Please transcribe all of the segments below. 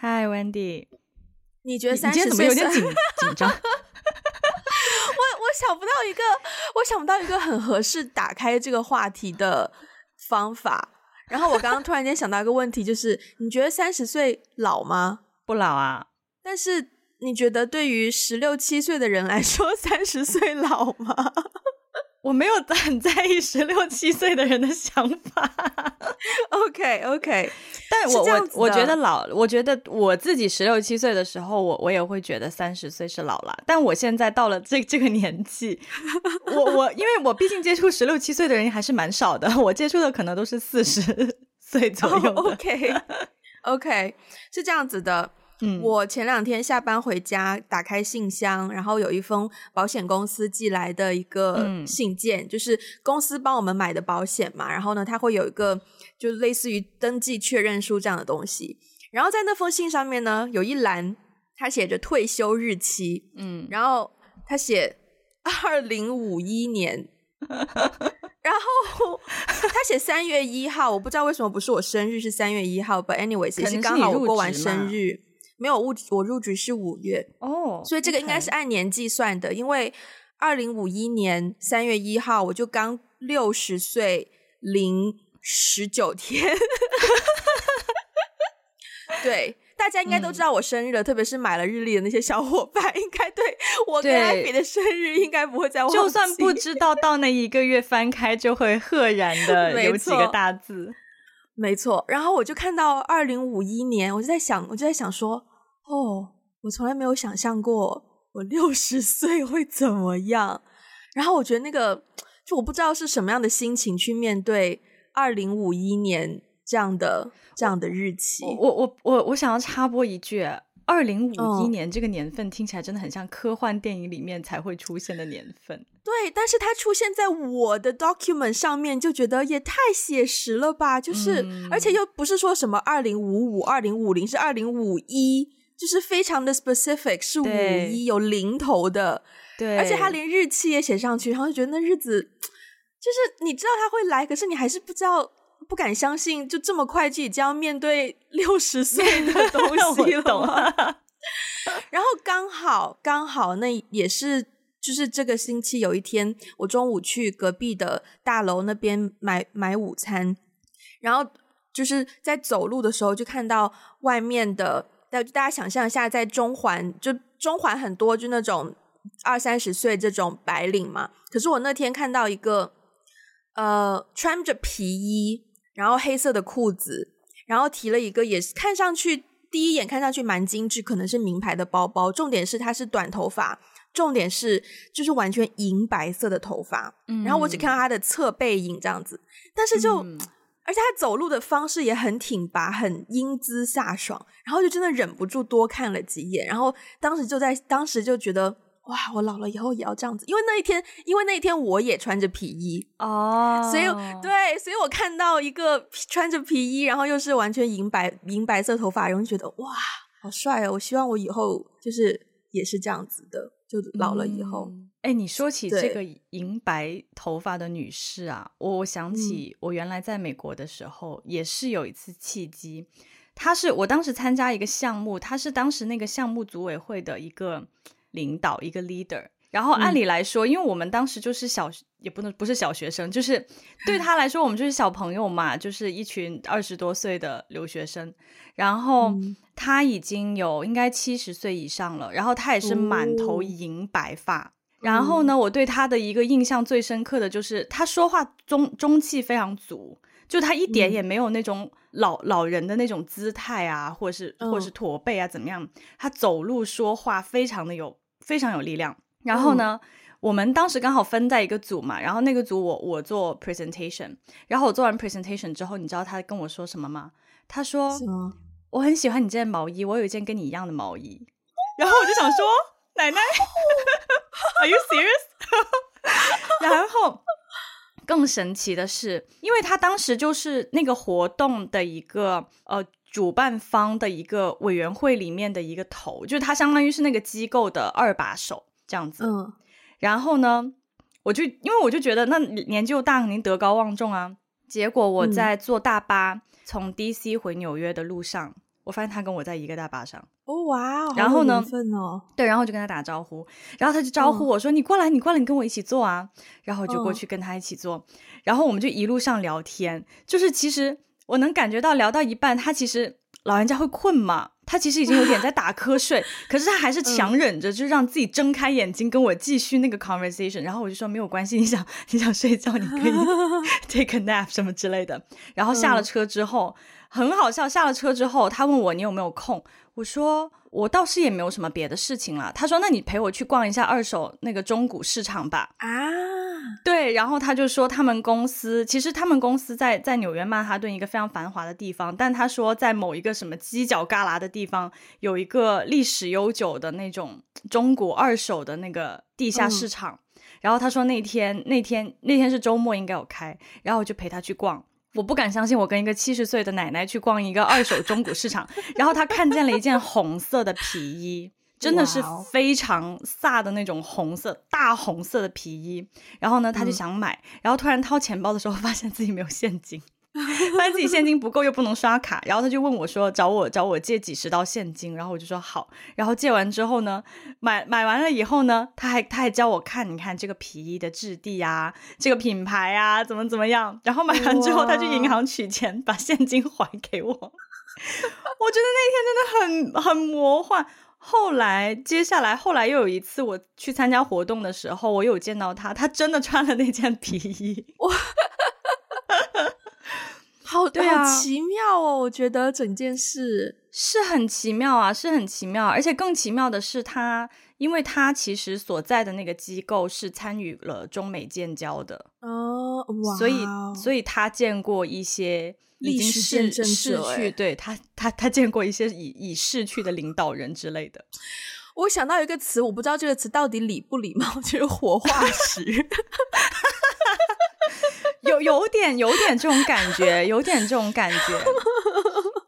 Hi Wendy。你觉得三十岁怎么有点紧紧张？我我想不到一个，我想不到一个很合适打开这个话题的方法。然后我刚刚突然间想到一个问题，就是你觉得三十岁老吗？不老啊。但是你觉得对于十六七岁的人来说，三十岁老吗？我没有很在意十六七岁的人的想法。OK OK，但我我我觉得老，我觉得我自己十六七岁的时候，我我也会觉得三十岁是老了。但我现在到了这这个年纪，我我因为我毕竟接触十六七岁的人还是蛮少的，我接触的可能都是四十 岁左右。Oh, OK OK，是这样子的。嗯，我前两天下班回家，打开信箱，然后有一封保险公司寄来的一个信件，嗯、就是公司帮我们买的保险嘛。然后呢，它会有一个就类似于登记确认书这样的东西。然后在那封信上面呢，有一栏，它写着退休日期，嗯，然后它写二零五一年，然后他写三月一号，我不知道为什么不是我生日，是三月一号，But anyways，也是刚好我过完生日。没有，入我入局是五月哦，oh, 所以这个应该是按年计算的因为二零五一年三月一号我就刚六十岁零十九天，对，大家应该都知道我生日了，嗯、特别是买了日历的那些小伙伴，应该对我跟艾比的生日应该不会再忘记。就算不知道，到那一个月翻开就会赫然的 有几个大字。没错，然后我就看到二零五一年，我就在想，我就在想说，哦，我从来没有想象过我六十岁会怎么样。然后我觉得那个，就我不知道是什么样的心情去面对二零五一年这样的这样的日期。我我我我想要插播一句。二零五一年这个年份听起来真的很像科幻电影里面才会出现的年份。对，但是它出现在我的 document 上面，就觉得也太写实了吧？就是，嗯、而且又不是说什么二零五五、二零五零，是二零五一，就是非常的 specific，是五一有零头的。对，而且他连日期也写上去，然后就觉得那日子，就是你知道他会来，可是你还是不知道。不敢相信，就这么快就将要面对六十岁的 东西了。懂 然后刚好刚好，那也是就是这个星期有一天，我中午去隔壁的大楼那边买买午餐，然后就是在走路的时候就看到外面的，大大家想象一下，在中环就中环很多就那种二三十岁这种白领嘛。可是我那天看到一个呃穿着皮衣。然后黑色的裤子，然后提了一个也是看上去第一眼看上去蛮精致，可能是名牌的包包。重点是他是短头发，重点是就是完全银白色的头发。嗯，然后我只看到他的侧背影这样子，但是就、嗯、而且他走路的方式也很挺拔，很英姿飒爽，然后就真的忍不住多看了几眼。然后当时就在当时就觉得。哇！我老了以后也要这样子，因为那一天，因为那一天我也穿着皮衣哦，oh. 所以对，所以我看到一个穿着皮衣，然后又是完全银白银白色头发，然后觉得哇，好帅哦！我希望我以后就是也是这样子的，就老了以后。哎、嗯，你说起这个银白头发的女士啊，我想起我原来在美国的时候，嗯、也是有一次契机，她是我当时参加一个项目，她是当时那个项目组委会的一个。领导一个 leader，然后按理来说，嗯、因为我们当时就是小，也不能不是小学生，就是 对他来说，我们就是小朋友嘛，就是一群二十多岁的留学生。然后他已经有应该七十岁以上了，然后他也是满头银白发。哦、然后呢，我对他的一个印象最深刻的就是他说话中中气非常足，就他一点也没有那种老、嗯、老人的那种姿态啊，或者是或者是驼背啊怎么样，他走路说话非常的有。非常有力量。然后呢，嗯、我们当时刚好分在一个组嘛，然后那个组我我做 presentation，然后我做完 presentation 之后，你知道他跟我说什么吗？他说：“我很喜欢你这件毛衣，我有一件跟你一样的毛衣。”然后我就想说：“奶奶，Are you serious？” 然后更神奇的是，因为他当时就是那个活动的一个呃。主办方的一个委员会里面的一个头，就是他相当于是那个机构的二把手这样子。嗯，然后呢，我就因为我就觉得那年纪又大，肯定德高望重啊。结果我在坐大巴从 DC 回纽约的路上，我发现他跟我在一个大巴上。哦哇，然后呢？哦、对，然后就跟他打招呼，然后他就招呼我说：“嗯、你过来，你过来，你跟我一起坐啊。”然后我就过去跟他一起坐，哦、然后我们就一路上聊天。就是其实我能感觉到，聊到一半，他其实老人家会困嘛。他其实已经有点在打瞌睡，可是他还是强忍着，就让自己睁开眼睛跟我继续那个 conversation。然后我就说没有关系，你想 你想睡觉，你可以 take a nap 什么之类的。然后下了车之后，很好笑。下了车之后，他问我你有没有空，我说。我倒是也没有什么别的事情了。他说：“那你陪我去逛一下二手那个中古市场吧。”啊，对。然后他就说，他们公司其实他们公司在在纽约曼哈顿一个非常繁华的地方，但他说在某一个什么犄角旮旯的地方有一个历史悠久的那种中古二手的那个地下市场。嗯、然后他说那天那天那天是周末，应该有开。然后我就陪他去逛。我不敢相信，我跟一个七十岁的奶奶去逛一个二手中古市场，然后她看见了一件红色的皮衣，真的是非常飒的那种红色，大红色的皮衣。然后呢，她就想买，然后突然掏钱包的时候，发现自己没有现金。发现自己现金不够，又不能刷卡，然后他就问我说：“找我找我借几十刀现金。”然后我就说好。然后借完之后呢，买买完了以后呢，他还他还教我看，你看这个皮衣的质地啊，这个品牌啊，怎么怎么样。然后买完之后，他去银行取钱，把现金还给我。我觉得那天真的很很魔幻。后来接下来后来又有一次我去参加活动的时候，我有见到他，他真的穿了那件皮衣。好，对啊，好奇妙哦！我觉得整件事是很奇妙啊，是很奇妙。而且更奇妙的是他，他因为他其实所在的那个机构是参与了中美建交的哦，哇！所以，所以他见过一些已经逝逝去，对他，他他见过一些已已逝去的领导人之类的。我想到一个词，我不知道这个词到底礼不礼貌，就是活化石。有有点有点这种感觉，有点这种感觉，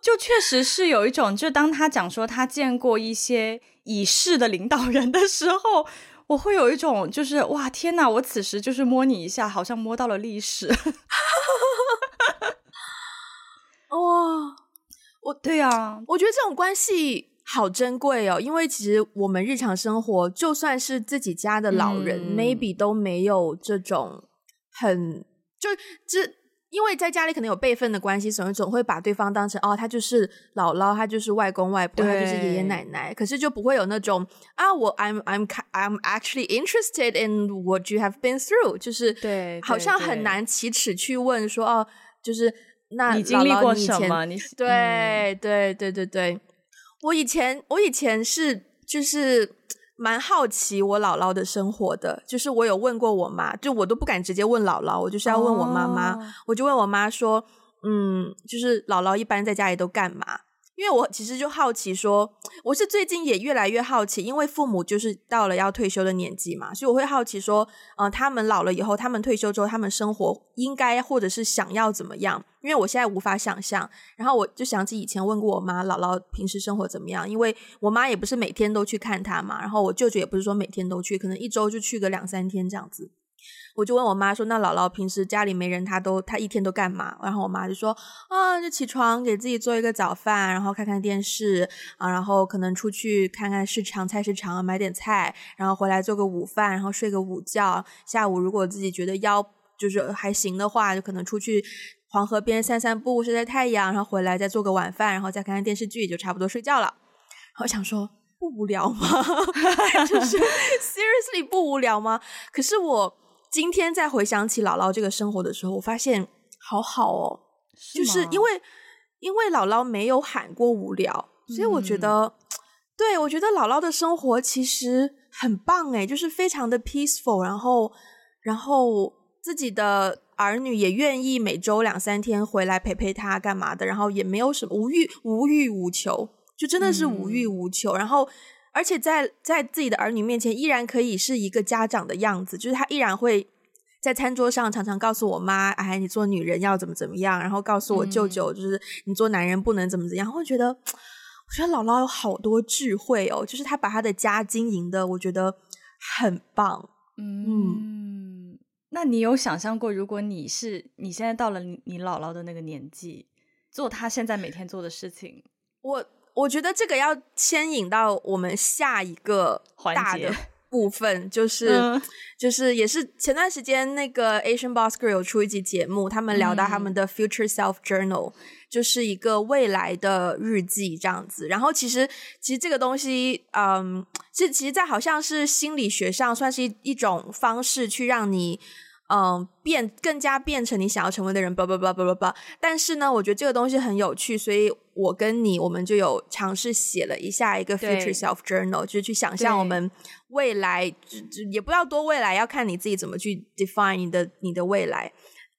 就确实是有一种，就当他讲说他见过一些已逝的领导人的时候，我会有一种就是哇天哪，我此时就是摸你一下，好像摸到了历史。哇，我对啊，我觉得这种关系好珍贵哦，因为其实我们日常生活，就算是自己家的老人，嗯，maybe 都没有这种很。就这，因为在家里可能有辈分的关系，所以总会把对方当成哦，他就是姥姥，他就是外公外婆，他就是爷爷奶奶。可是就不会有那种啊，我 I'm I'm I'm actually interested in what you have been through，就是对，好像很难启齿去问说哦，就是那你经历过什么？你对、嗯、对对对对，我以前我以前是就是。蛮好奇我姥姥的生活的，就是我有问过我妈，就我都不敢直接问姥姥，我就是要问我妈妈，oh. 我就问我妈说，嗯，就是姥姥一般在家里都干嘛？因为我其实就好奇说，我是最近也越来越好奇，因为父母就是到了要退休的年纪嘛，所以我会好奇说，呃，他们老了以后，他们退休之后，他们生活应该或者是想要怎么样？因为我现在无法想象。然后我就想起以前问过我妈，姥姥平时生活怎么样？因为我妈也不是每天都去看她嘛，然后我舅舅也不是说每天都去，可能一周就去个两三天这样子。我就问我妈说：“那姥姥平时家里没人，她都她一天都干嘛？”然后我妈就说：“啊，就起床给自己做一个早饭，然后看看电视啊，然后可能出去看看市场、菜市场买点菜，然后回来做个午饭，然后睡个午觉。下午如果自己觉得腰就是还行的话，就可能出去黄河边散散步、晒晒太阳，然后回来再做个晚饭，然后再看看电视剧，就差不多睡觉了。然后我想说不无聊吗？就是 seriously 不无聊吗？可是我。今天再回想起姥姥这个生活的时候，我发现好好哦，是就是因为因为姥姥没有喊过无聊，所以我觉得，嗯、对，我觉得姥姥的生活其实很棒诶，就是非常的 peaceful，然后然后自己的儿女也愿意每周两三天回来陪陪她干嘛的，然后也没有什么无欲无欲无求，就真的是无欲无求，嗯、然后。而且在在自己的儿女面前，依然可以是一个家长的样子，就是他依然会在餐桌上常常告诉我妈：“哎，你做女人要怎么怎么样。”然后告诉我舅舅：“就是你做男人不能怎么怎么样。”会觉得，我觉得姥姥有好多智慧哦，就是她把她的家经营的，我觉得很棒。嗯，嗯，那你有想象过，如果你是你现在到了你姥姥的那个年纪，做她现在每天做的事情？我我觉得这个要牵引到我们下一个大的 部分，就是、嗯、就是也是前段时间那个 Asian Boss Girl 有出一集节目，他们聊到他们的 Future Self Journal，、嗯、就是一个未来的日记这样子。然后其实其实这个东西，嗯，这其实，在好像是心理学上算是一一种方式去让你。嗯，变更加变成你想要成为的人，叭叭叭叭叭叭。但是呢，我觉得这个东西很有趣，所以我跟你，我们就有尝试写了一下一个 future self journal，就是去想象我们未来，就就也不要多未来，要看你自己怎么去 define 你的你的未来。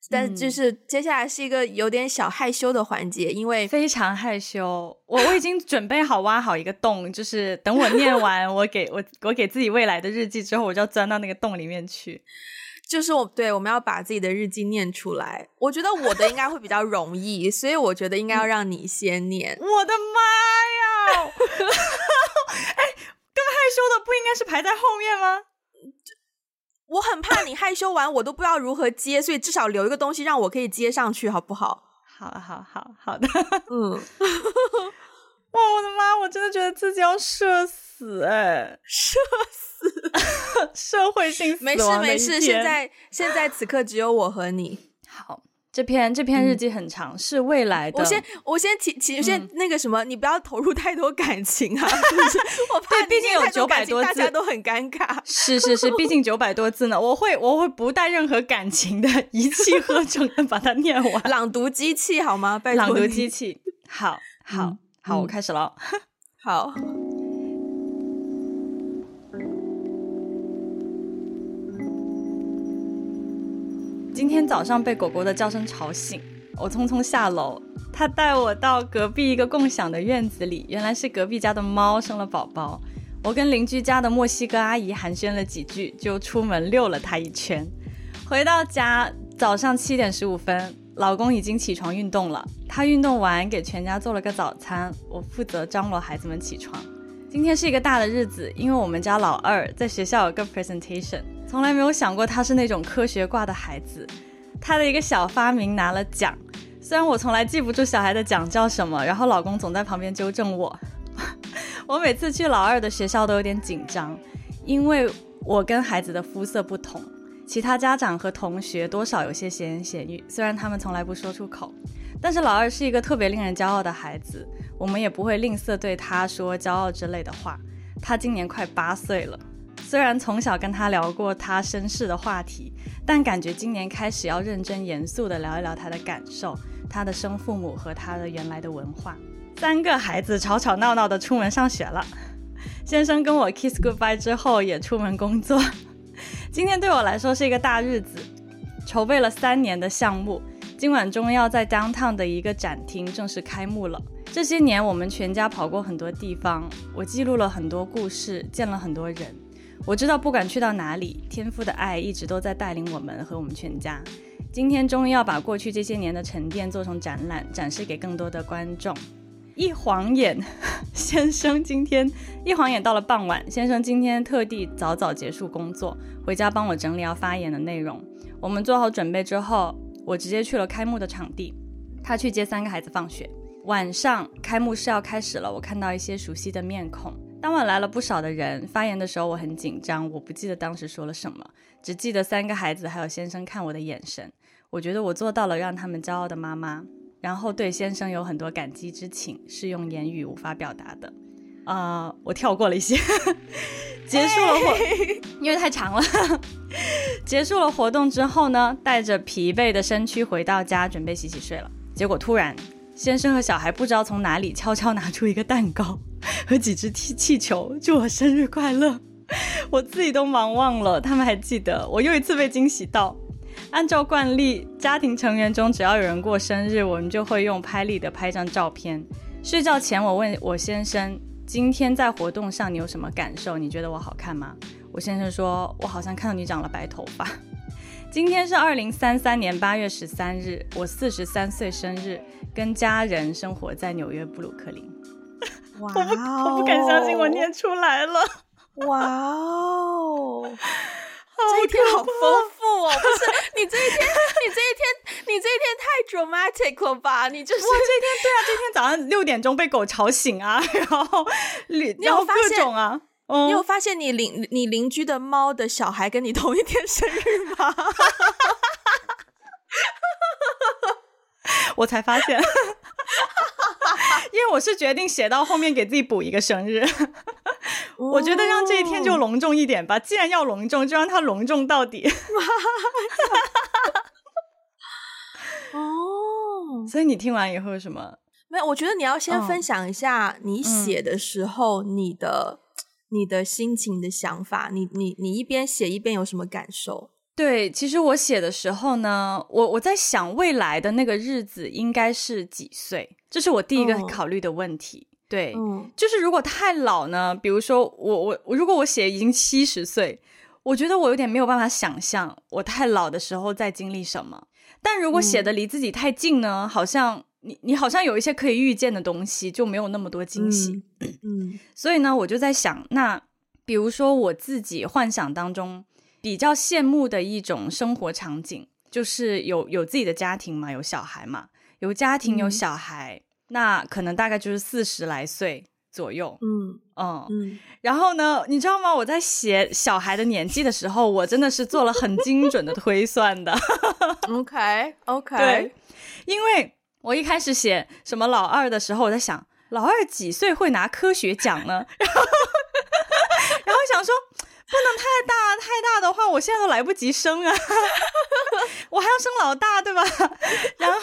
但就是接下来是一个有点小害羞的环节，因为非常害羞。我我已经准备好挖好一个洞，就是等我念完我给我我给自己未来的日记之后，我就要钻到那个洞里面去。就是我对我们要把自己的日记念出来，我觉得我的应该会比较容易，所以我觉得应该要让你先念。我的妈呀！哎，更害羞的不应该是排在后面吗？我很怕你害羞完我都不知道如何接，所以至少留一个东西让我可以接上去，好不好？好，好，好，好的。嗯。哇，我的妈！我真的觉得自己要社死哎，社死。社会性死没事没事，现在现在此刻只有我和你。好，这篇这篇日记很长，嗯、是未来的。我先我先提提先那个什么，嗯、你不要投入太多感情啊！就是、我怕毕竟有九百多字，大家都很尴尬。是是是，毕竟九百多字呢，我会我会不带任何感情的，一气呵 成的把它念完。朗读机器好吗？拜托朗读机器。好好、嗯、好，我开始了。好。今天早上被狗狗的叫声吵醒，我匆匆下楼。它带我到隔壁一个共享的院子里，原来是隔壁家的猫生了宝宝。我跟邻居家的墨西哥阿姨寒暄了几句，就出门遛了它一圈。回到家，早上七点十五分，老公已经起床运动了。他运动完，给全家做了个早餐。我负责张罗孩子们起床。今天是一个大的日子，因为我们家老二在学校有个 presentation。从来没有想过他是那种科学挂的孩子，他的一个小发明拿了奖。虽然我从来记不住小孩的奖叫什么，然后老公总在旁边纠正我。我每次去老二的学校都有点紧张，因为我跟孩子的肤色不同，其他家长和同学多少有些闲言闲语，虽然他们从来不说出口。但是老二是一个特别令人骄傲的孩子，我们也不会吝啬对他说骄傲之类的话。他今年快八岁了。虽然从小跟他聊过他身世的话题，但感觉今年开始要认真严肃地聊一聊他的感受、他的生父母和他的原来的文化。三个孩子吵吵闹闹地出门上学了，先生跟我 kiss goodbye 之后也出门工作。今天对我来说是一个大日子，筹备了三年的项目，今晚终于要在 downtown 的一个展厅正式开幕了。这些年我们全家跑过很多地方，我记录了很多故事，见了很多人。我知道，不管去到哪里，天父的爱一直都在带领我们和我们全家。今天终于要把过去这些年的沉淀做成展览，展示给更多的观众。一晃眼，先生今天一晃眼到了傍晚，先生今天特地早早结束工作，回家帮我整理要发言的内容。我们做好准备之后，我直接去了开幕的场地，他去接三个孩子放学。晚上开幕式要开始了，我看到一些熟悉的面孔。当晚来了不少的人，发言的时候我很紧张，我不记得当时说了什么，只记得三个孩子还有先生看我的眼神。我觉得我做到了让他们骄傲的妈妈，然后对先生有很多感激之情，是用言语无法表达的。啊、呃，我跳过了一些，结束了活，嘿因为太长了。结束了活动之后呢，带着疲惫的身躯回到家，准备洗洗睡了。结果突然，先生和小孩不知道从哪里悄悄拿出一个蛋糕。和几只气气球，祝我生日快乐！我自己都忙忘了，他们还记得。我又一次被惊喜到。按照惯例，家庭成员中只要有人过生日，我们就会用拍立得拍张照片。睡觉前，我问我先生：“今天在活动上你有什么感受？你觉得我好看吗？”我先生说：“我好像看到你长了白头发。”今天是二零三三年八月十三日，我四十三岁生日，跟家人生活在纽约布鲁克林。哇 不，我不敢相信我念出来了。哇哦，这一天好丰富哦！不是你这一天，你这一天，你你这一天太 dramatic 了吧？你就是我这一天对啊，这天早上六点钟被狗吵醒啊，然后你有发现啊？你有发现你邻你邻居的猫的小孩跟你同一天生日吗？我才发现，因为我是决定写到后面给自己补一个生日。我觉得让这一天就隆重一点吧，既然要隆重，就让它隆重到底。哦，所以你听完以后有什么？没有，我觉得你要先分享一下你写的时候你的。你的心情的想法，你你你一边写一边有什么感受？对，其实我写的时候呢，我我在想未来的那个日子应该是几岁，这是我第一个考虑的问题。嗯、对，嗯、就是如果太老呢，比如说我我我，如果我写已经七十岁，我觉得我有点没有办法想象我太老的时候在经历什么。但如果写的离自己太近呢，嗯、好像。你你好像有一些可以预见的东西，就没有那么多惊喜。嗯，嗯，所以呢，我就在想，那比如说我自己幻想当中比较羡慕的一种生活场景，就是有有自己的家庭嘛，有小孩嘛，有家庭有小孩，嗯、那可能大概就是四十来岁左右。嗯嗯嗯。然后呢，你知道吗？我在写小孩的年纪的时候，我真的是做了很精准的推算的。OK OK，对，因为。我一开始写什么老二的时候，我在想老二几岁会拿科学奖呢？然后，然后想说不能太大，太大的话，我现在都来不及生啊，我还要生老大，对吧？然后，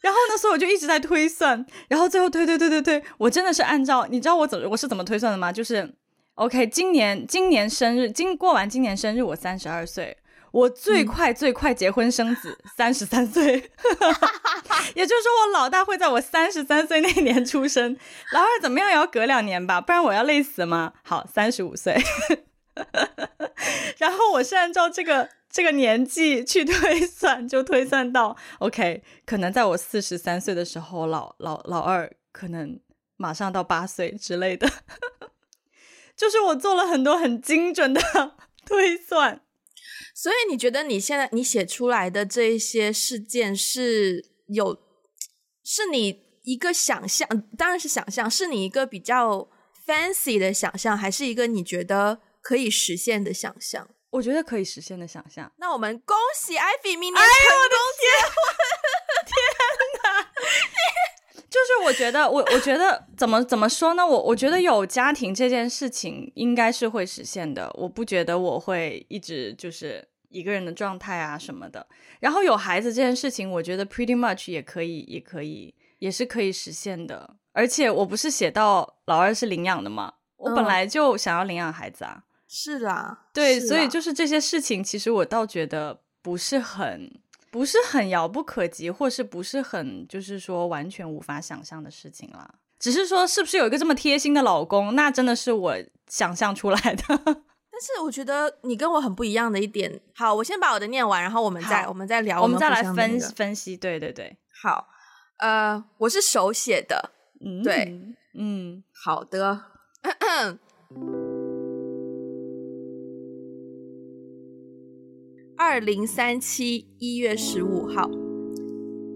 然后呢，所以我就一直在推算，然后最后推推推推推，我真的是按照你知道我怎我是怎么推算的吗？就是 OK，今年今年生日，今过完今年生日，我三十二岁。我最快最快结婚生子，三十三岁，也就是说我老大会在我三十三岁那年出生，老二怎么样也要隔两年吧，不然我要累死吗？好，三十五岁，然后我是按照这个这个年纪去推算，就推算到 OK，可能在我四十三岁的时候，老老老二可能马上到八岁之类的，就是我做了很多很精准的推算。所以你觉得你现在你写出来的这些事件是有，是你一个想象，当然是想象，是你一个比较 fancy 的想象，还是一个你觉得可以实现的想象？我觉得可以实现的想象。那我们恭喜 Ivy 明年成功结婚！天哪！就是我觉得，我我觉得怎么怎么说呢？我我觉得有家庭这件事情应该是会实现的。我不觉得我会一直就是一个人的状态啊什么的。然后有孩子这件事情，我觉得 pretty much 也可以，也可以，也是可以实现的。而且我不是写到老二是领养的吗？我本来就想要领养孩子啊。是啦，对。所以就是这些事情，其实我倒觉得不是很。不是很遥不可及，或是不是很就是说完全无法想象的事情啦。只是说是不是有一个这么贴心的老公，那真的是我想象出来的。但是我觉得你跟我很不一样的一点，好，我先把我的念完，然后我们再我们再聊，我们再来分分析。对对对，好，呃，我是手写的，嗯，对，嗯，好的。二零三七一月十五号，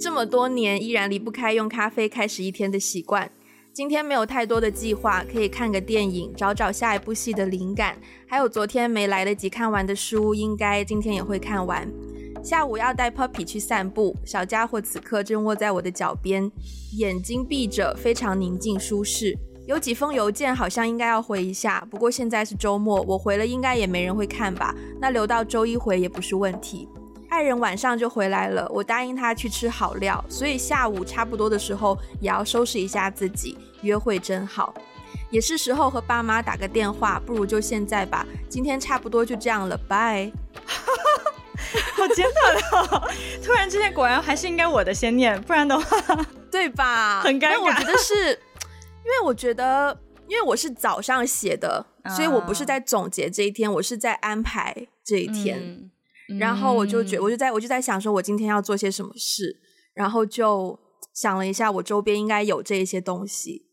这么多年依然离不开用咖啡开始一天的习惯。今天没有太多的计划，可以看个电影，找找下一部戏的灵感。还有昨天没来得及看完的书，应该今天也会看完。下午要带 Puppy 去散步，小家伙此刻正卧在我的脚边，眼睛闭着，非常宁静舒适。有几封邮件好像应该要回一下，不过现在是周末，我回了应该也没人会看吧？那留到周一回也不是问题。爱人晚上就回来了，我答应他去吃好料，所以下午差不多的时候也要收拾一下自己。约会真好，也是时候和爸妈打个电话，不如就现在吧。今天差不多就这样了，拜。好简短哦！突然之间，果然还是应该我的先念，不然的话，对吧？很尴尬。我觉得是。因为我觉得，因为我是早上写的，啊、所以我不是在总结这一天，我是在安排这一天。嗯、然后我就觉，我就在我就在想说，我今天要做些什么事，然后就想了一下，我周边应该有这一些东西。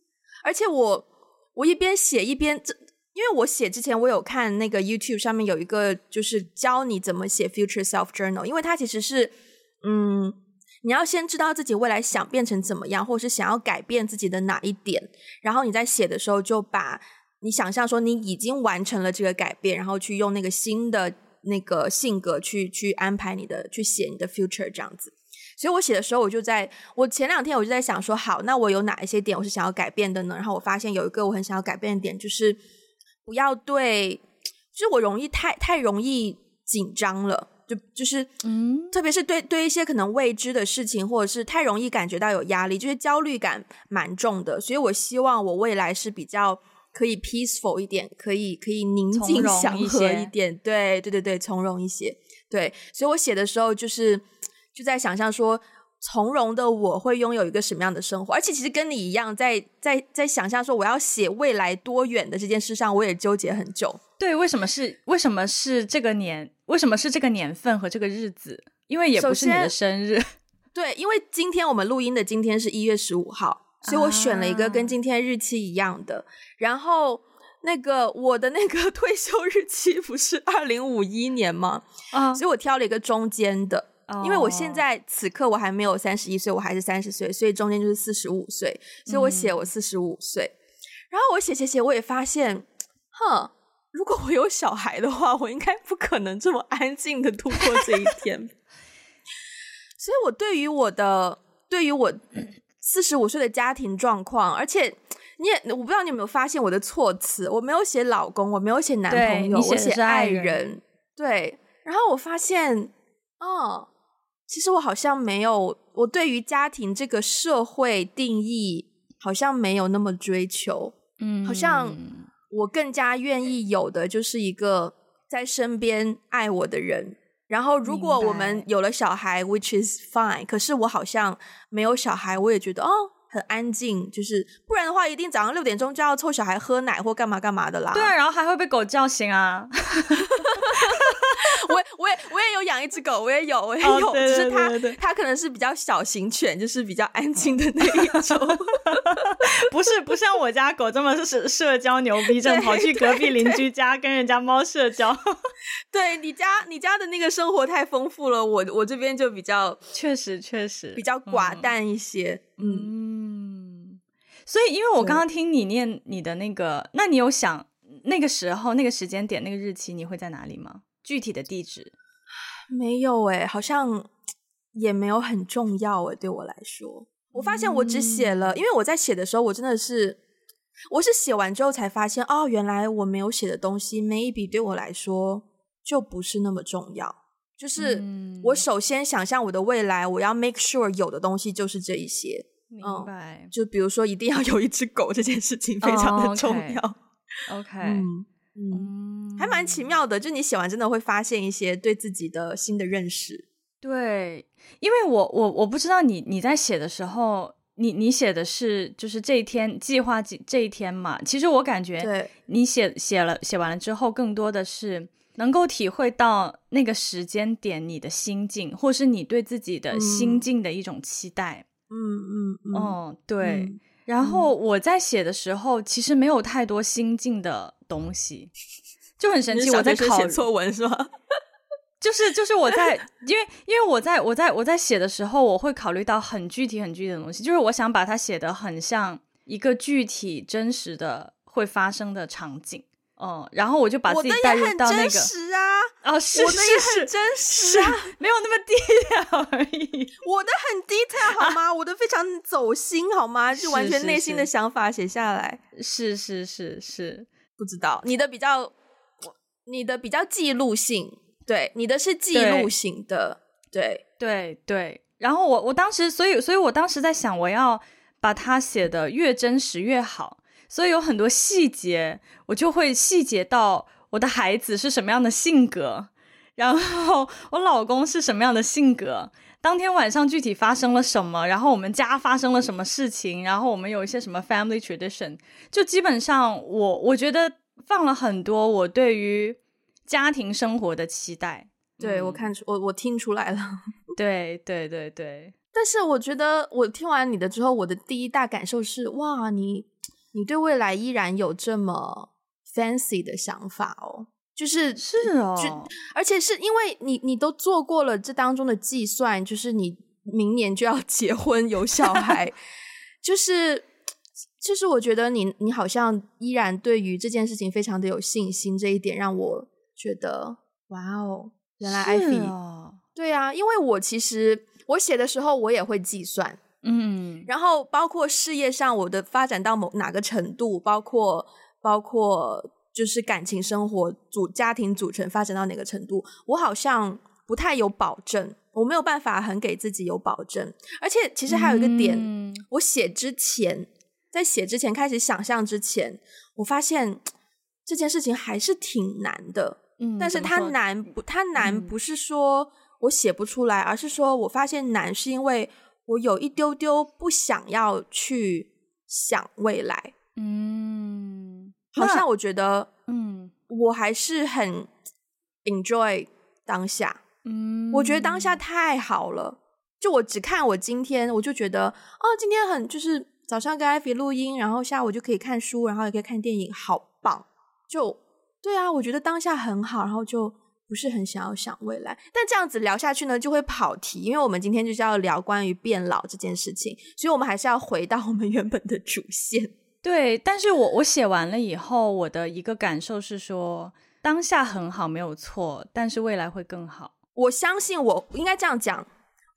而且我我一边写一边，这因为我写之前我有看那个 YouTube 上面有一个，就是教你怎么写 Future Self Journal，因为它其实是嗯。你要先知道自己未来想变成怎么样，或者是想要改变自己的哪一点，然后你在写的时候就把你想象说你已经完成了这个改变，然后去用那个新的那个性格去去安排你的，去写你的 future 这样子。所以我写的时候，我就在我前两天我就在想说，好，那我有哪一些点我是想要改变的呢？然后我发现有一个我很想要改变的点，就是不要对，就是我容易太太容易紧张了，就就是嗯，特别是对对一些可能未知的事情，或者是太容易感觉到有压力，就是焦虑感蛮重的。所以我希望我未来是比较可以 peaceful 一点，可以可以宁静祥和一点，对对对对，从容一些。对，所以我写的时候就是。就在想象说，从容的我会拥有一个什么样的生活，而且其实跟你一样，在在在想象说我要写未来多远的这件事上，我也纠结很久。对，为什么是为什么是这个年？为什么是这个年份和这个日子？因为也不是你的生日。对，因为今天我们录音的今天是一月十五号，所以我选了一个跟今天日期一样的。啊、然后那个我的那个 退休日期不是二零五一年吗？啊，所以我挑了一个中间的。因为我现在此刻我还没有三十一岁，我还是三十岁，所以中间就是四十五岁，所以我写我四十五岁，嗯、然后我写写写，我也发现，哼，如果我有小孩的话，我应该不可能这么安静的度过这一天，所以我对于我的对于我四十五岁的家庭状况，而且你也我不知道你有没有发现我的措辞，我没有写老公，我没有写男朋友，我写爱人，对，然后我发现，哦。其实我好像没有，我对于家庭这个社会定义好像没有那么追求，嗯，好像我更加愿意有的就是一个在身边爱我的人。然后如果我们有了小孩，which is fine，可是我好像没有小孩，我也觉得哦，很安静，就是不然的话，一定早上六点钟就要凑小孩喝奶或干嘛干嘛的啦。对啊，然后还会被狗叫醒啊。我我也我也有养一只狗，我也有我也有，哦、只是它它可能是比较小型犬，就是比较安静的那一种，不是不像我家狗这么是社交牛逼症，跑去隔壁邻居家跟人家猫社交。对，你家你家的那个生活太丰富了，我我这边就比较确实确实比较寡淡一些。嗯，嗯，所以因为我刚刚听你念你的那个，那你有想那个时候那个时间点那个日期你会在哪里吗？具体的地址没有诶、欸，好像也没有很重要诶、欸，对我来说，我发现我只写了，嗯、因为我在写的时候，我真的是，我是写完之后才发现，哦，原来我没有写的东西，maybe 对我来说就不是那么重要。就是我首先想象我的未来，我要 make sure 有的东西就是这一些，明白？嗯、就比如说，一定要有一只狗，这件事情非常的重要。Oh, OK，, okay. 嗯。嗯，还蛮奇妙的，就你写完真的会发现一些对自己的新的认识。对，因为我我我不知道你你在写的时候，你你写的是就是这一天计划这这一天嘛？其实我感觉，你写写了写完了之后，更多的是能够体会到那个时间点你的心境，或是你对自己的心境的一种期待。嗯嗯嗯，哦对。嗯然后我在写的时候，其实没有太多心境的东西，就很 神奇。我在考写作文是吗？就是就是我在，因为因为我在我在我在写的时候，我会考虑到很具体很具体的东西，就是我想把它写得很像一个具体真实的会发生的场景。嗯，然后我就把自己带入到那个，是啊，哦，是是是，真实啊，没有那么低调而已。我的很 detail 好吗？我的非常走心好吗？就完全内心的想法写下来。是是是是，不知道你的比较，你的比较记录性，对，你的是记录型的，对对对。然后我我当时，所以所以我当时在想，我要把它写的越真实越好。所以有很多细节，我就会细节到我的孩子是什么样的性格，然后我老公是什么样的性格，当天晚上具体发生了什么，然后我们家发生了什么事情，然后我们有一些什么 family tradition，就基本上我我觉得放了很多我对于家庭生活的期待。对，我看出我我听出来了。对对对对，但是我觉得我听完你的之后，我的第一大感受是哇，你。你对未来依然有这么 fancy 的想法哦，就是是哦，就而且是因为你你都做过了这当中的计算，就是你明年就要 结婚有小孩，就是就是我觉得你你好像依然对于这件事情非常的有信心，这一点让我觉得哇哦，原来艾菲、哦、对啊，因为我其实我写的时候我也会计算，嗯，然后包括事业上我的发展到某哪个程度，包括包括就是感情生活组家庭组成发展到哪个程度，我好像不太有保证。我没有办法很给自己有保证，而且其实还有一个点，嗯、我写之前，在写之前开始想象之前，我发现这件事情还是挺难的。嗯，但是它难不，它难不是说我写不出来，嗯、而是说我发现难是因为我有一丢丢不想要去想未来。嗯，好像我觉得，嗯，我还是很 enjoy 当下。嗯，我觉得当下太好了。就我只看我今天，我就觉得哦，今天很就是早上跟艾菲录音，然后下午就可以看书，然后也可以看电影，好棒。就对啊，我觉得当下很好，然后就不是很想要想未来。但这样子聊下去呢，就会跑题，因为我们今天就是要聊关于变老这件事情，所以我们还是要回到我们原本的主线。对，但是我我写完了以后，我的一个感受是说，当下很好，没有错，但是未来会更好。我相信我应该这样讲，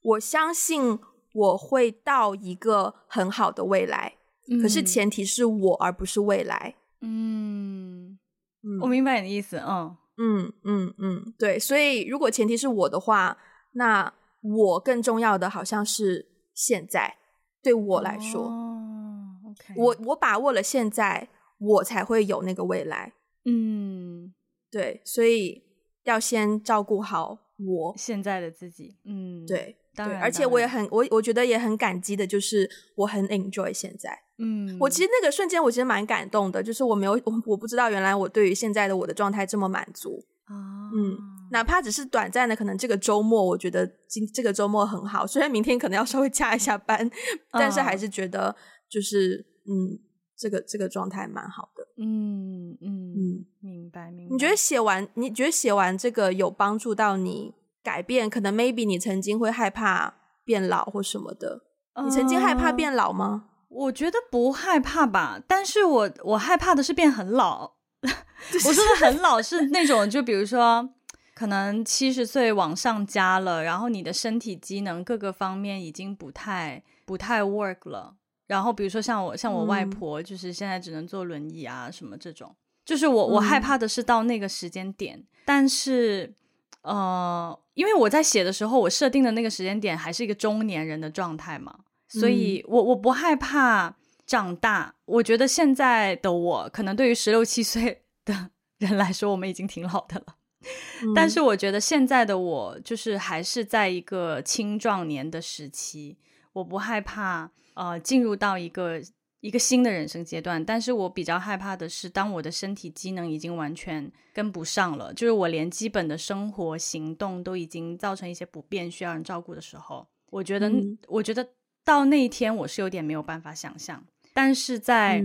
我相信我会到一个很好的未来，嗯、可是前提是我而不是未来。嗯，嗯，我明白你的意思。嗯嗯嗯嗯，对。所以如果前提是我的话，那我更重要的好像是现在，对我来说，哦 okay、我我把握了现在，我才会有那个未来。嗯，对，所以要先照顾好。我现在的自己，嗯，对，当然，而且我也很，我我觉得也很感激的，就是我很 enjoy 现在，嗯，我其实那个瞬间，我其实蛮感动的，就是我没有，我我不知道原来我对于现在的我的状态这么满足，啊，嗯，哪怕只是短暂的，可能这个周末，我觉得今这个周末很好，虽然明天可能要稍微加一下班，但是还是觉得就是，嗯，这个这个状态蛮好的，嗯嗯嗯。明白，明白。你觉得写完，你觉得写完这个有帮助到你改变？可能 maybe 你曾经会害怕变老或什么的。你曾经害怕变老吗？呃，我觉得不害怕吧，但是我我害怕的是变很老。我说的很老是那种，就比如说可能七十岁往上加了，然后你的身体机能各个方面已经不太不太 work 了。然后比如说像我像我外婆，就是现在只能坐轮椅啊什么这种。就是我，我害怕的是到那个时间点，嗯、但是，呃，因为我在写的时候，我设定的那个时间点还是一个中年人的状态嘛，所以我我不害怕长大。我觉得现在的我，可能对于十六七岁的人来说，我们已经挺老的了。嗯、但是我觉得现在的我，就是还是在一个青壮年的时期，我不害怕，呃，进入到一个。一个新的人生阶段，但是我比较害怕的是，当我的身体机能已经完全跟不上了，就是我连基本的生活行动都已经造成一些不便，需要人照顾的时候，我觉得，嗯、我觉得到那一天我是有点没有办法想象。但是在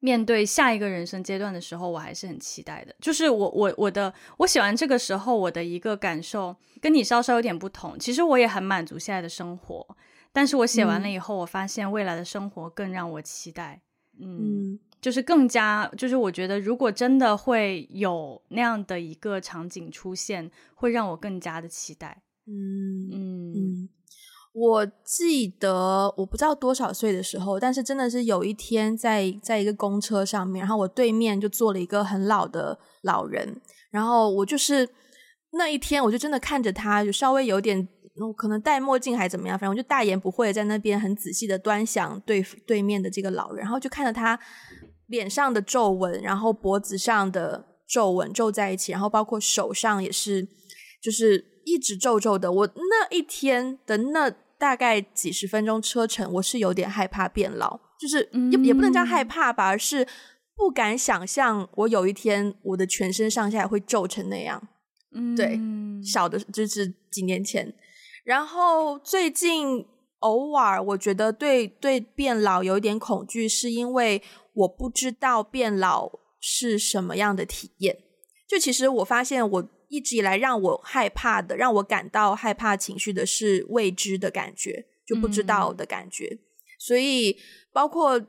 面对下一个人生阶段的时候，我还是很期待的。就是我，我，我的，我喜欢这个时候，我的一个感受跟你稍稍有点不同。其实我也很满足现在的生活。但是我写完了以后，嗯、我发现未来的生活更让我期待，嗯，嗯就是更加，就是我觉得如果真的会有那样的一个场景出现，会让我更加的期待，嗯嗯嗯。我记得我不知道多少岁的时候，但是真的是有一天在在一个公车上面，然后我对面就坐了一个很老的老人，然后我就是那一天我就真的看着他，就稍微有点。可能戴墨镜还怎么样，反正我就大言不讳在那边很仔细的端详对对面的这个老人，然后就看着他脸上的皱纹，然后脖子上的皱纹皱在一起，然后包括手上也是，就是一直皱皱的。我那一天的那大概几十分钟车程，我是有点害怕变老，就是也也不能叫害怕吧，而是不敢想象我有一天我的全身上下会皱成那样。嗯，对，小的就是几年前。然后最近偶尔，我觉得对对变老有一点恐惧，是因为我不知道变老是什么样的体验。就其实我发现，我一直以来让我害怕的，让我感到害怕情绪的是未知的感觉，就不知道的感觉。嗯、所以，包括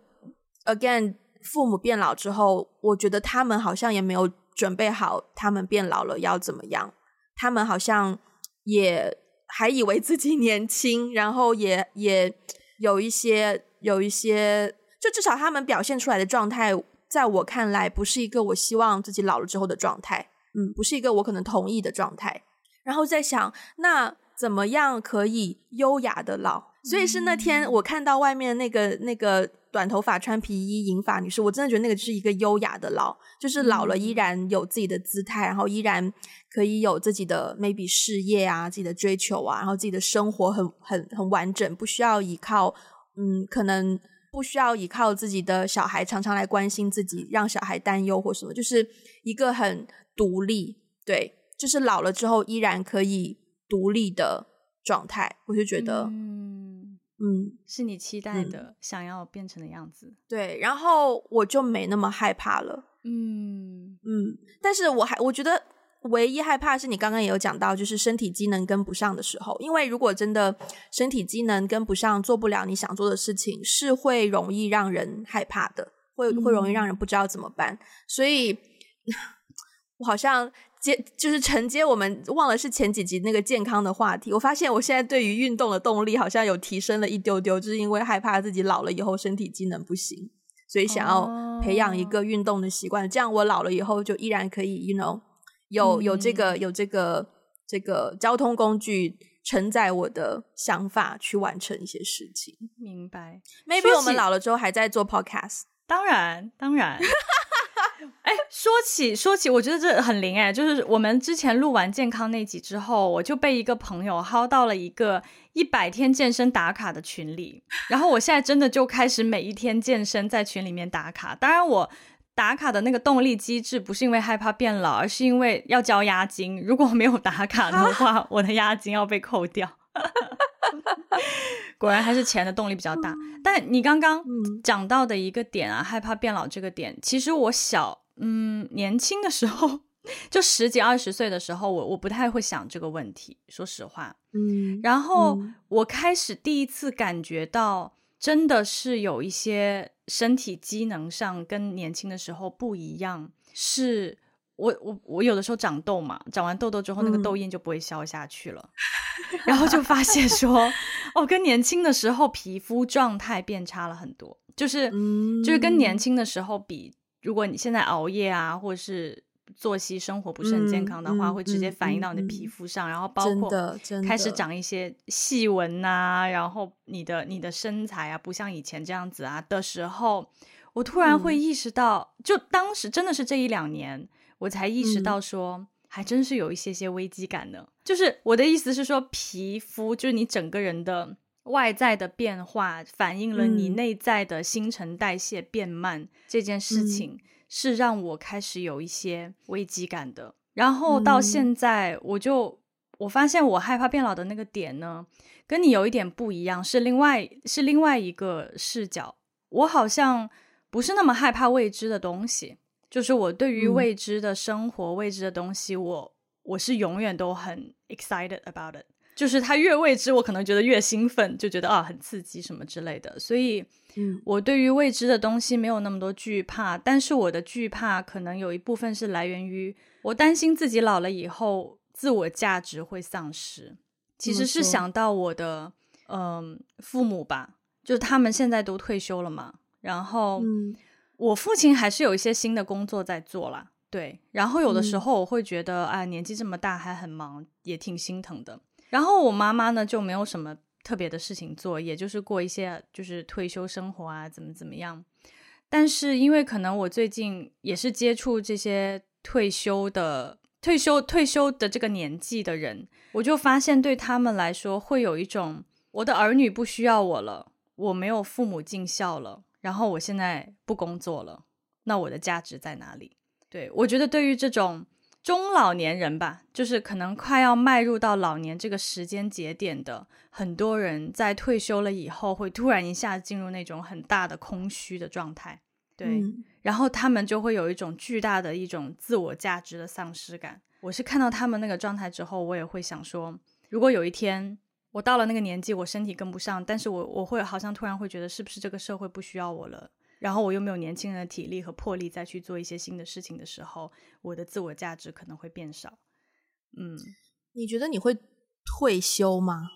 again，父母变老之后，我觉得他们好像也没有准备好，他们变老了要怎么样？他们好像也还以为自己年轻，然后也也有一些有一些，就至少他们表现出来的状态，在我看来，不是一个我希望自己老了之后的状态。嗯，不是一个我可能同意的状态。然后在想，那怎么样可以优雅的老？所以是那天我看到外面那个那个短头发穿皮衣银发女士，我真的觉得那个就是一个优雅的老，就是老了依然有自己的姿态，然后依然可以有自己的 maybe 事业啊，自己的追求啊，然后自己的生活很很很完整，不需要依靠，嗯，可能不需要依靠自己的小孩常常来关心自己，让小孩担忧或什么，就是一个很。独立，对，就是老了之后依然可以独立的状态，我就觉得，嗯嗯，是你期待的、嗯、想要变成的样子。对，然后我就没那么害怕了。嗯嗯，但是我还我觉得唯一害怕是你刚刚也有讲到，就是身体机能跟不上的时候，因为如果真的身体机能跟不上，做不了你想做的事情，是会容易让人害怕的，会会容易让人不知道怎么办，所以。我好像接就是承接我们忘了是前几集那个健康的话题。我发现我现在对于运动的动力好像有提升了一丢丢，就是因为害怕自己老了以后身体机能不行，所以想要培养一个运动的习惯。这样我老了以后就依然可以，you know，有有这个有这个这个交通工具承载我的想法去完成一些事情。明白？Maybe 我们老了之后还在做 podcast。当然，当然。哎，说起说起，我觉得这很灵哎，就是我们之前录完健康那集之后，我就被一个朋友薅到了一个一百天健身打卡的群里，然后我现在真的就开始每一天健身，在群里面打卡。当然，我打卡的那个动力机制不是因为害怕变老，而是因为要交押金，如果没有打卡的话，啊、我的押金要被扣掉。果然还是钱的动力比较大。嗯、但你刚刚讲到的一个点啊，害怕变老这个点，其实我小嗯年轻的时候，就十几二十岁的时候，我我不太会想这个问题，说实话。嗯，然后我开始第一次感觉到，真的是有一些身体机能上跟年轻的时候不一样，是。我我我有的时候长痘嘛，长完痘痘之后，那个痘印就不会消下去了，嗯、然后就发现说，哦，跟年轻的时候皮肤状态变差了很多，就是、嗯、就是跟年轻的时候比，如果你现在熬夜啊，或者是作息生活不是很健康的话，嗯、会直接反映到你的皮肤上，嗯、然后包括开始长一些细纹呐、啊，然后你的你的身材啊，不像以前这样子啊的时候，我突然会意识到，嗯、就当时真的是这一两年。我才意识到说，说还真是有一些些危机感的。就是我的意思是说，皮肤就是你整个人的外在的变化，反映了你内在的新陈代谢变慢、嗯、这件事情，是让我开始有一些危机感的。然后到现在，我就我发现我害怕变老的那个点呢，跟你有一点不一样，是另外是另外一个视角。我好像不是那么害怕未知的东西。就是我对于未知的生活、嗯、未知的东西，我我是永远都很 excited about it。就是它越未知，我可能觉得越兴奋，就觉得啊很刺激什么之类的。所以，嗯，我对于未知的东西没有那么多惧怕，但是我的惧怕可能有一部分是来源于我担心自己老了以后自我价值会丧失。其实是想到我的嗯、呃、父母吧，就是他们现在都退休了嘛，然后。嗯我父亲还是有一些新的工作在做啦，对。然后有的时候我会觉得，哎、嗯，年纪这么大还很忙，也挺心疼的。然后我妈妈呢就没有什么特别的事情做，也就是过一些就是退休生活啊，怎么怎么样。但是因为可能我最近也是接触这些退休的、退休、退休的这个年纪的人，我就发现对他们来说会有一种，我的儿女不需要我了，我没有父母尽孝了。然后我现在不工作了，那我的价值在哪里？对，我觉得对于这种中老年人吧，就是可能快要迈入到老年这个时间节点的很多人，在退休了以后，会突然一下进入那种很大的空虚的状态。对，嗯、然后他们就会有一种巨大的一种自我价值的丧失感。我是看到他们那个状态之后，我也会想说，如果有一天我到了那个年纪，我身体跟不上，但是我我会好像突然会觉得，是不是这个社会不需要我了？然后我又没有年轻人的体力和魄力再去做一些新的事情的时候，我的自我价值可能会变少。嗯，你觉得你会退休吗？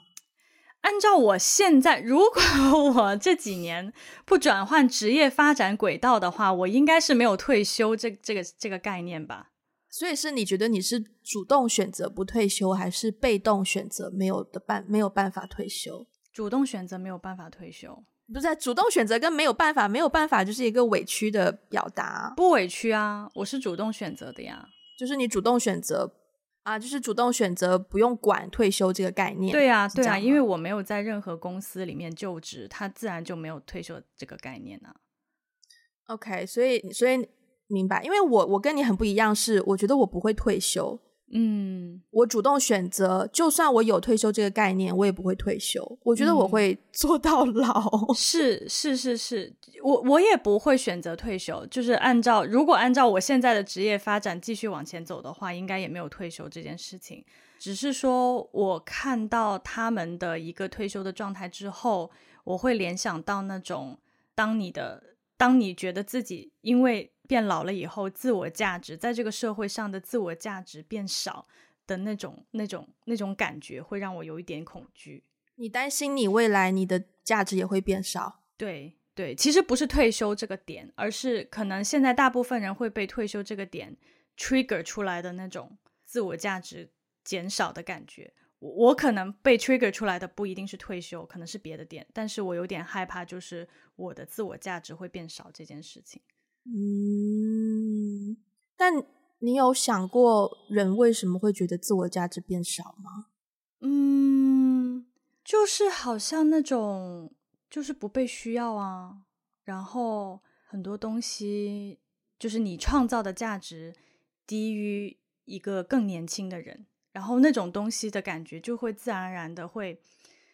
按照我现在，如果 我这几年不转换职业发展轨道的话，我应该是没有退休这这个这个概念吧。所以是你觉得你是主动选择不退休，还是被动选择没有的办没有办法退休？主动选择没有办法退休。不是主动选择跟没有办法，没有办法就是一个委屈的表达。不委屈啊，我是主动选择的呀。就是你主动选择啊，就是主动选择不用管退休这个概念。对啊，对啊，因为我没有在任何公司里面就职，他自然就没有退休这个概念啊。OK，所以所以明白，因为我我跟你很不一样，是我觉得我不会退休。嗯，我主动选择，就算我有退休这个概念，我也不会退休。我觉得我会 做到老。嗯、是是是是，我我也不会选择退休。就是按照如果按照我现在的职业发展继续往前走的话，应该也没有退休这件事情。只是说我看到他们的一个退休的状态之后，我会联想到那种当你的当你觉得自己因为。变老了以后，自我价值在这个社会上的自我价值变少的那种、那种、那种感觉，会让我有一点恐惧。你担心你未来你的价值也会变少？对对，其实不是退休这个点，而是可能现在大部分人会被退休这个点 trigger 出来的那种自我价值减少的感觉。我我可能被 trigger 出来的不一定是退休，可能是别的点，但是我有点害怕，就是我的自我价值会变少这件事情。嗯，但你有想过人为什么会觉得自我价值变少吗？嗯，就是好像那种就是不被需要啊，然后很多东西就是你创造的价值低于一个更年轻的人，然后那种东西的感觉就会自然而然的会，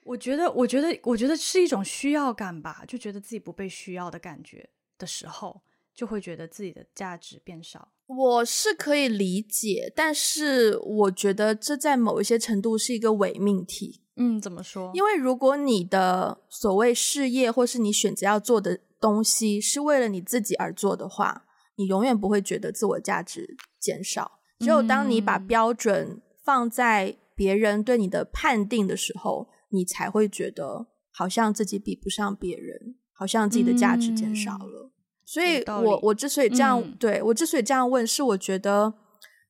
我觉得，我觉得，我觉得是一种需要感吧，就觉得自己不被需要的感觉的时候。就会觉得自己的价值变少。我是可以理解，但是我觉得这在某一些程度是一个伪命题。嗯，怎么说？因为如果你的所谓事业或是你选择要做的东西是为了你自己而做的话，你永远不会觉得自我价值减少。只有当你把标准放在别人对你的判定的时候，你才会觉得好像自己比不上别人，好像自己的价值减少了。嗯所以我我之所以这样，嗯、对我之所以这样问，是我觉得，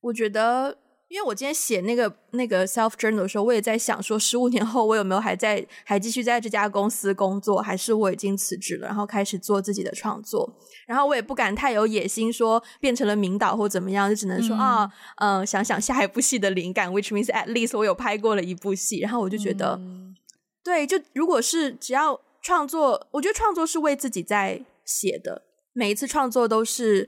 我觉得，因为我今天写那个那个 self journal 的时候，我也在想说，十五年后我有没有还在还继续在这家公司工作，还是我已经辞职了，然后开始做自己的创作。然后我也不敢太有野心，说变成了名导或怎么样，就只能说、嗯、啊，嗯、呃，想想下一部戏的灵感，which means at least 我有拍过了一部戏。然后我就觉得，嗯、对，就如果是只要创作，我觉得创作是为自己在写的。每一次创作都是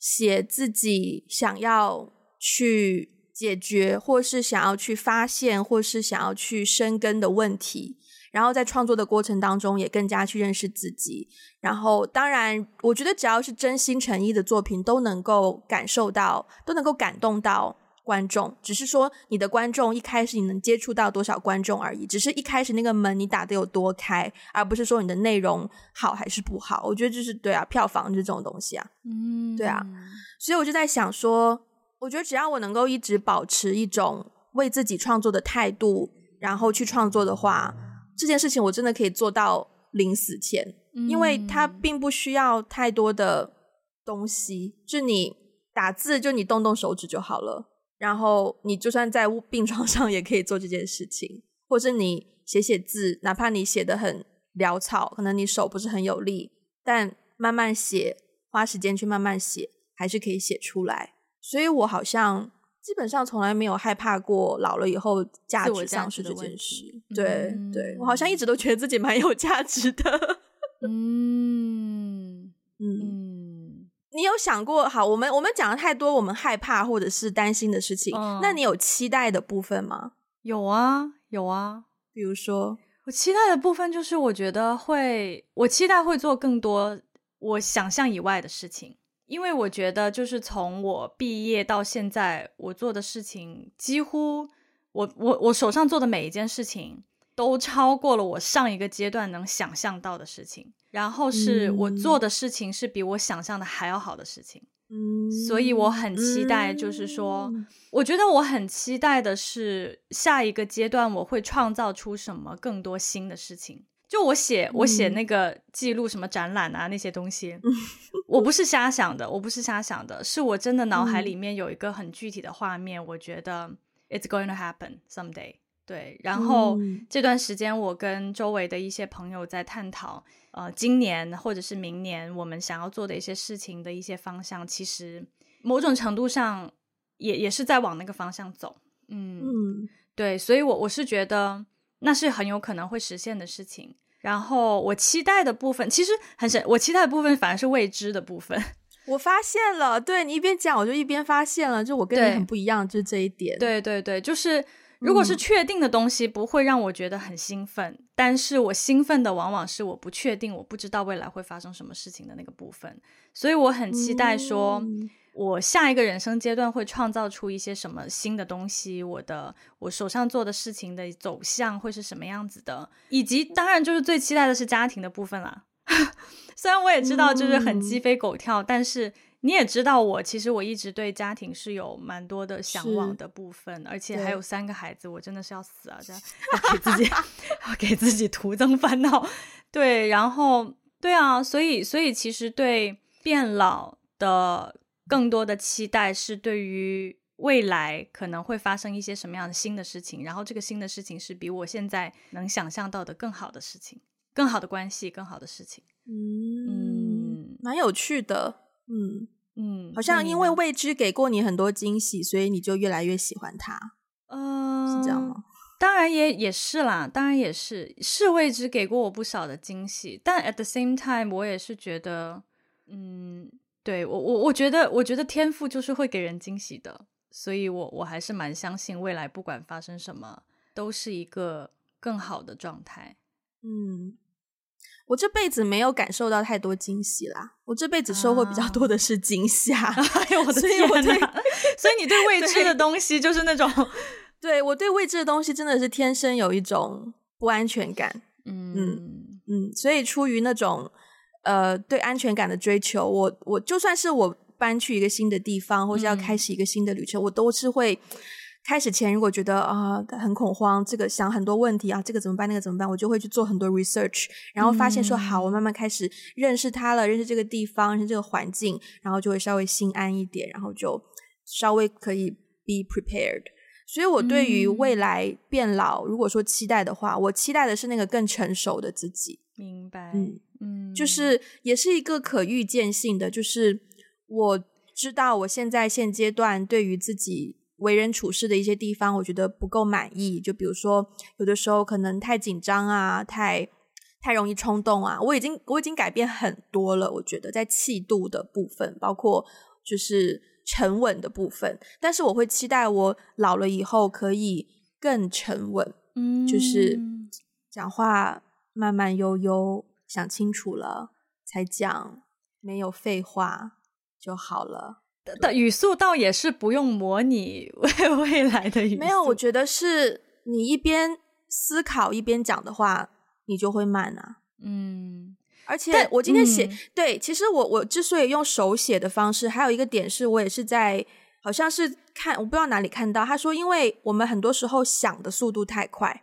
写自己想要去解决，或是想要去发现，或是想要去深耕的问题。然后在创作的过程当中，也更加去认识自己。然后，当然，我觉得只要是真心诚意的作品，都能够感受到，都能够感动到。观众只是说，你的观众一开始你能接触到多少观众而已，只是一开始那个门你打得有多开，而不是说你的内容好还是不好。我觉得就是对啊，票房就是这种东西啊，嗯，对啊，所以我就在想说，我觉得只要我能够一直保持一种为自己创作的态度，然后去创作的话，这件事情我真的可以做到临死前，因为它并不需要太多的东西，就你打字就你动动手指就好了。然后你就算在 病床上也可以做这件事情，或是你写写字，哪怕你写的很潦草，可能你手不是很有力，但慢慢写，花时间去慢慢写，还是可以写出来。所以我好像基本上从来没有害怕过老了以后价值丧失这件事。对、嗯、对，我好像一直都觉得自己蛮有价值的。嗯嗯。嗯你有想过？好，我们我们讲了太多我们害怕或者是担心的事情，嗯、那你有期待的部分吗？有啊，有啊。比如说，我期待的部分就是，我觉得会，我期待会做更多我想象以外的事情。因为我觉得，就是从我毕业到现在，我做的事情几乎，我我我手上做的每一件事情，都超过了我上一个阶段能想象到的事情。然后是我做的事情是比我想象的还要好的事情。嗯，所以我很期待，就是说，我觉得我很期待的是下一个阶段我会创造出什么更多新的事情。就我写，我写那个记录什么展览啊、嗯、那些东西，我不是瞎想的，我不是瞎想的，是我真的脑海里面有一个很具体的画面，嗯、我觉得 it's going to happen someday。对，然后、嗯、这段时间我跟周围的一些朋友在探讨，呃，今年或者是明年我们想要做的一些事情的一些方向，其实某种程度上也也是在往那个方向走。嗯，嗯对，所以我我是觉得。那是很有可能会实现的事情。然后我期待的部分其实很神，我期待的部分反而是未知的部分。我发现了，对，你一边讲，我就一边发现了，就我跟你很不一样，就是这一点。对对对，就是如果是确定的东西，不会让我觉得很兴奋。嗯。但是我兴奋的往往是我不确定，我不知道未来会发生什么事情的那个部分。所以我很期待说。嗯我下一个人生阶段会创造出一些什么新的东西？我的我手上做的事情的走向会是什么样子的？以及当然就是最期待的是家庭的部分啦。虽然我也知道就是很鸡飞狗跳，嗯，但是你也知道我其实我一直对家庭是有蛮多的向往的部分，而且还有三个孩子，我真的是要死啊！这样要给自己 要给自己徒增烦恼。对，然后对啊，所以所以其实对变老的。更多的期待是对于未来可能会发生一些什么样的新的事情，然后这个新的事情是比我现在能想象到的更好的事情，更好的关系，更好的事情。嗯，嗯，蛮有趣的。嗯嗯，好像因为未知给过你很多惊喜，所以你就越来越喜欢它。嗯，是这样吗？当然也也是啦，当然也是，是未知给过我不少的惊喜，但 at the same time，我也是觉得，嗯。对我我我觉得我觉得天赋就是会给人惊喜的，所以我我还是蛮相信未来不管发生什么都是一个更好的状态。嗯，我这辈子没有感受到太多惊喜啦，我这辈子收获比较多的是惊吓。哎呦我的天哪！所以你对未知的东西就是那种，对我对未知的东西真的是天生有一种不安全感。嗯嗯嗯，所以出于那种。呃，对安全感的追求，我我就算是我搬去一个新的地方，或是要开始一个新的旅程，嗯、我都是会开始前如果觉得啊、呃、很恐慌，这个想很多问题啊，这个怎么办，那个怎么办，我就会去做很多 research，然后发现说、嗯、好，我慢慢开始认识他了，认识这个地方，认识这个环境，然后就会稍微心安一点，然后就稍微可以 be prepared。所以，我对于未来变老，嗯、如果说期待的话，我期待的是那个更成熟的自己。明白。嗯。嗯，就是也是一个可预见性的，就是我知道我现在现阶段对于自己为人处事的一些地方，我觉得不够满意。就比如说，有的时候可能太紧张啊，太太容易冲动啊。我已经我已经改变很多了，我觉得在气度的部分，包括就是沉稳的部分。但是我会期待我老了以后可以更沉稳，嗯，就是讲话慢慢悠悠。想清楚了才讲，没有废话就好了。的语速倒也是不用模拟未 未来的语速。没有，我觉得是你一边思考一边讲的话，你就会慢啊。嗯，而且我今天写、嗯、对，其实我我之所以用手写的方式，还有一个点是我也是在好像是看我不知道哪里看到，他说，因为我们很多时候想的速度太快，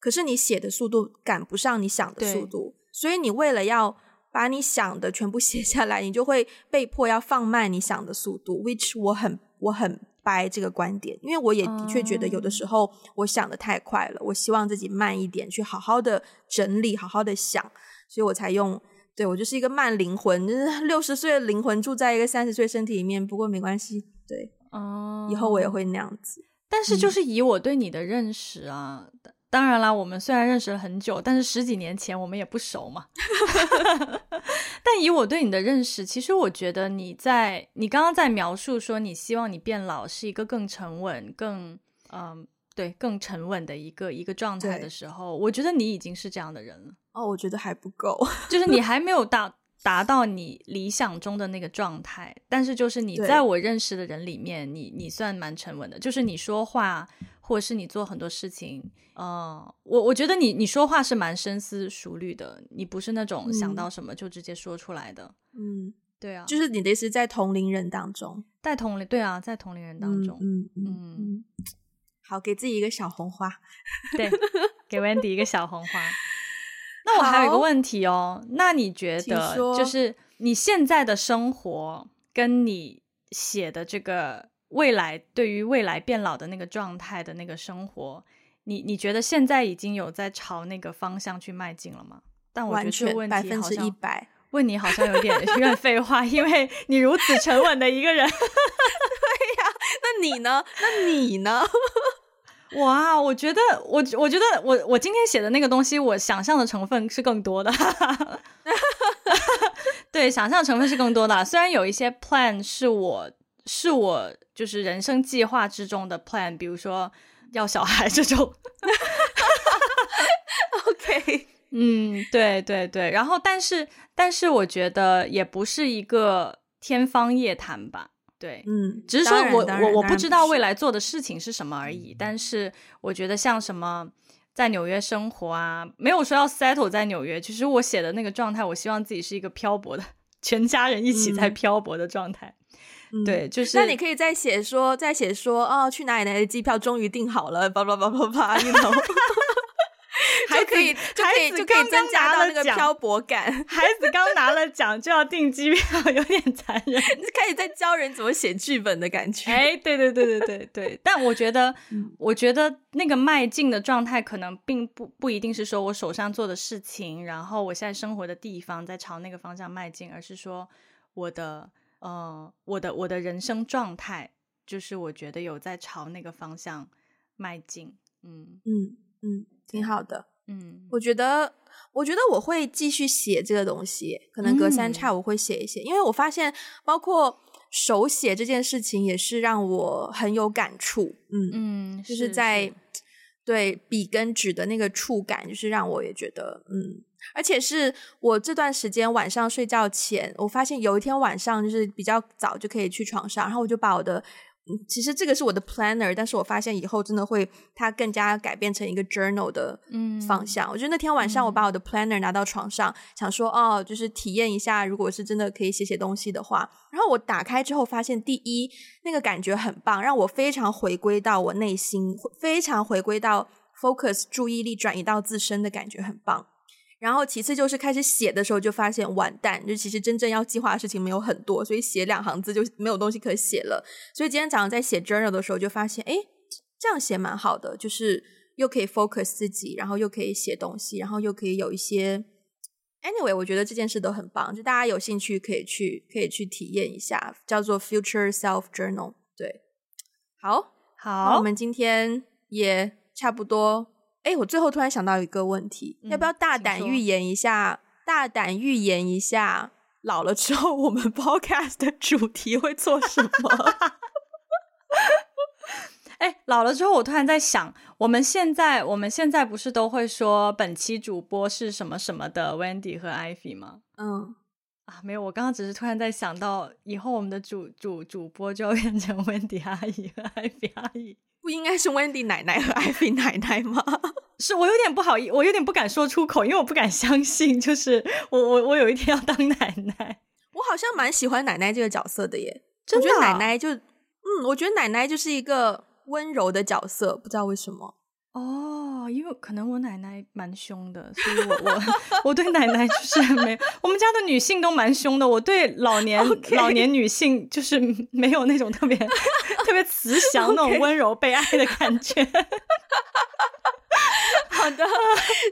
可是你写的速度赶不上你想的速度。所以你为了要把你想的全部写下来，你就会被迫要放慢你想的速度。Which 我很我很 buy 这个观点，因为我也的确觉得有的时候我想的太快了，我希望自己慢一点，去好好的整理，好好的想，所以我才用。对，我就是一个慢灵魂，就是六十岁的灵魂住在一个三十岁身体里面。不过没关系，对，哦，以后我也会那样子。但是就是以我对你的认识啊。嗯当然啦，我们虽然认识了很久，但是十几年前我们也不熟嘛。但以我对你的认识，其实我觉得你在你刚刚在描述说你希望你变老是一个更沉稳、更嗯对更沉稳的一个一个状态的时候，我觉得你已经是这样的人了。哦，我觉得还不够，就是你还没有到达到你理想中的那个状态，但是就是你在我认识的人里面，你你算蛮沉稳的，就是你说话或者是你做很多事情，呃，我我觉得你你说话是蛮深思熟虑的，你不是那种想到什么就直接说出来的。嗯，对啊，就。是你的意思在同龄人当中，在同龄，对啊，在同龄人当中，嗯嗯嗯，嗯，好，给自己一个小红花，对，给 Wendy 一个小红花。那我还有一个问题哦，那你觉得就是你现在的生活跟你写的这个未来，对于未来变老的那个状态的那个生活，你你觉得现在已经有在朝那个方向去迈进了吗？但我觉得这个问题百分之一百，问你好像有点有点废话，因为你如此沉稳的一个人。对呀，那你呢？那你呢？哇，我觉得我我觉得我我今天写的那个东西，我想象的成分是更多的。对，想象成分是更多的。虽然有一些 plan 是我是我就是人生计划之中的 plan，比如说要小孩这种。OK，嗯，对对对。然后，但是但是，我觉得也不是一个天方夜谭吧。对，嗯，只是说我我我不知道未来做的事情是什么而已。但是我觉得像什么在纽约生活啊，没有说要 settle 在纽约。其实我写的那个状态，我希望自己是一个漂泊的，全家人一起在漂泊的状态。嗯、对，就是那你可以再写说，再写说，哦，去哪里哪里的机票终于订好了，叭叭叭叭叭，你懂。还 可以，就可以，就可以增加到那个漂泊感。孩子刚拿了奖就要订机票，有点残忍。开始在教人怎么写剧本的感觉。哎，对对对对对对。但我觉得，我觉得那个迈进的状态，可能并不不一定是说我手上做的事情，然后我现在生活的地方在朝那个方向迈进，而是说我的呃，我的我的人生状态，就是我觉得有在朝那个方向迈进。嗯嗯嗯，挺好的。嗯，我觉得，我觉得我会继续写这个东西，可能隔三差五会写一写，嗯，因为我发现，包括手写这件事情，也是让我很有感触。嗯嗯，就是在对笔跟纸的那个触感，就是让我也觉得，嗯，而且是我这段时间晚上睡觉前，我发现有一天晚上就是比较早就可以去床上，然后我就把我的。其实这个是我的 planner，但是我发现以后真的会它更加改变成一个 journal 的方向。嗯、我觉得那天晚上我把我的 planner 拿到床上，嗯、想说哦，就是体验一下，如果是真的可以写写东西的话。然后我打开之后发现，第一那个感觉很棒，让我非常回归到我内心，非常回归到 focus 注意力转移到自身的感觉很棒。然后其次就是开始写的时候就发现完蛋，就其实真正要计划的事情没有很多，所以写两行字就没有东西可写了。所以今天早上在写 journal 的时候就发现，哎，这样写蛮好的，就是又可以 focus 自己，然后又可以写东西，然后又可以有一些 anyway，我觉得这件事都很棒，就大家有兴趣可以去可以去体验一下，叫做 Future Self Journal。对，好，好，我们今天也差不多。哎，我最后突然想到一个问题，嗯、要不要大胆预言一下？大胆预言一下，老了之后我们 podcast 的主题会做什么？哎，老了之后，我突然在想，我们现在我们现在不是都会说本期主播是什么什么的 Wendy 和 Ivy 吗？嗯，啊，没有，我刚刚只是突然在想到，以后我们的主主主播就要变成 Wendy 阿姨和 Ivy 阿姨。不应该是 Wendy 奶奶和 Ivy 奶奶吗？是我有点不好意，我有点不敢说出口，因为我不敢相信，就是我我我有一天要当奶奶。我好像蛮喜欢奶奶这个角色的耶，真的啊？我觉得奶奶就嗯，我觉得奶奶就是一个温柔的角色，不知道为什么。哦，因为可能我奶奶蛮凶的，所以我我我对奶奶就是没，我们家的女性都蛮凶的。我对老 年、okay. 老年女性就是没有那种特别 特别慈祥、那种温柔被爱的感觉。好的，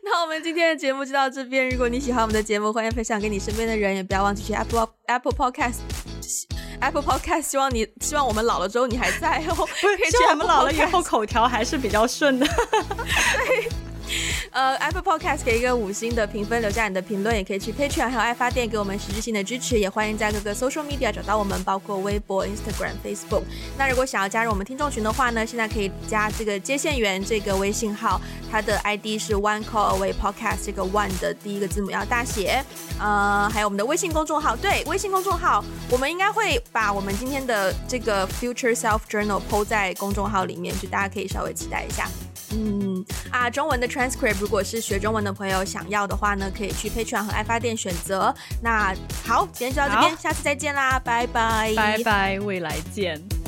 那我们今天的节目就到这边。如果你喜欢我们的节目，欢迎分享给你身边的人，也不要忘记去 Apple Apple Podcast。Apple Podcast，希望你希望我们老了之后你还在哦。希望我们老了以后口条还是比较顺的。对，呃，Apple Podcast 给一个五星的评分，留下你的评论，也可以去 Patreon 还有爱发电给我们实质性的支持，也欢迎在各个 Social Media 找到我们，包括微博、Instagram、Facebook。那如果想要加入我们听众群的话呢，现在可以加这个接线员这个微信号，它的 ID 是 One Call Away Podcast，这个 One 的第一个字母要大写。呃，还有我们的微信公众号，对，微信公众号，我们应该会把我们今天的这个 Future Self Journal PO 在公众号里面，就大家可以稍微期待一下。嗯啊，中文的 transcript 如果是学中文的朋友想要的话呢，可以去 Patreon 和爱发电选择。那好，今天就到这边，下次再见啦，拜拜，拜拜，未来见。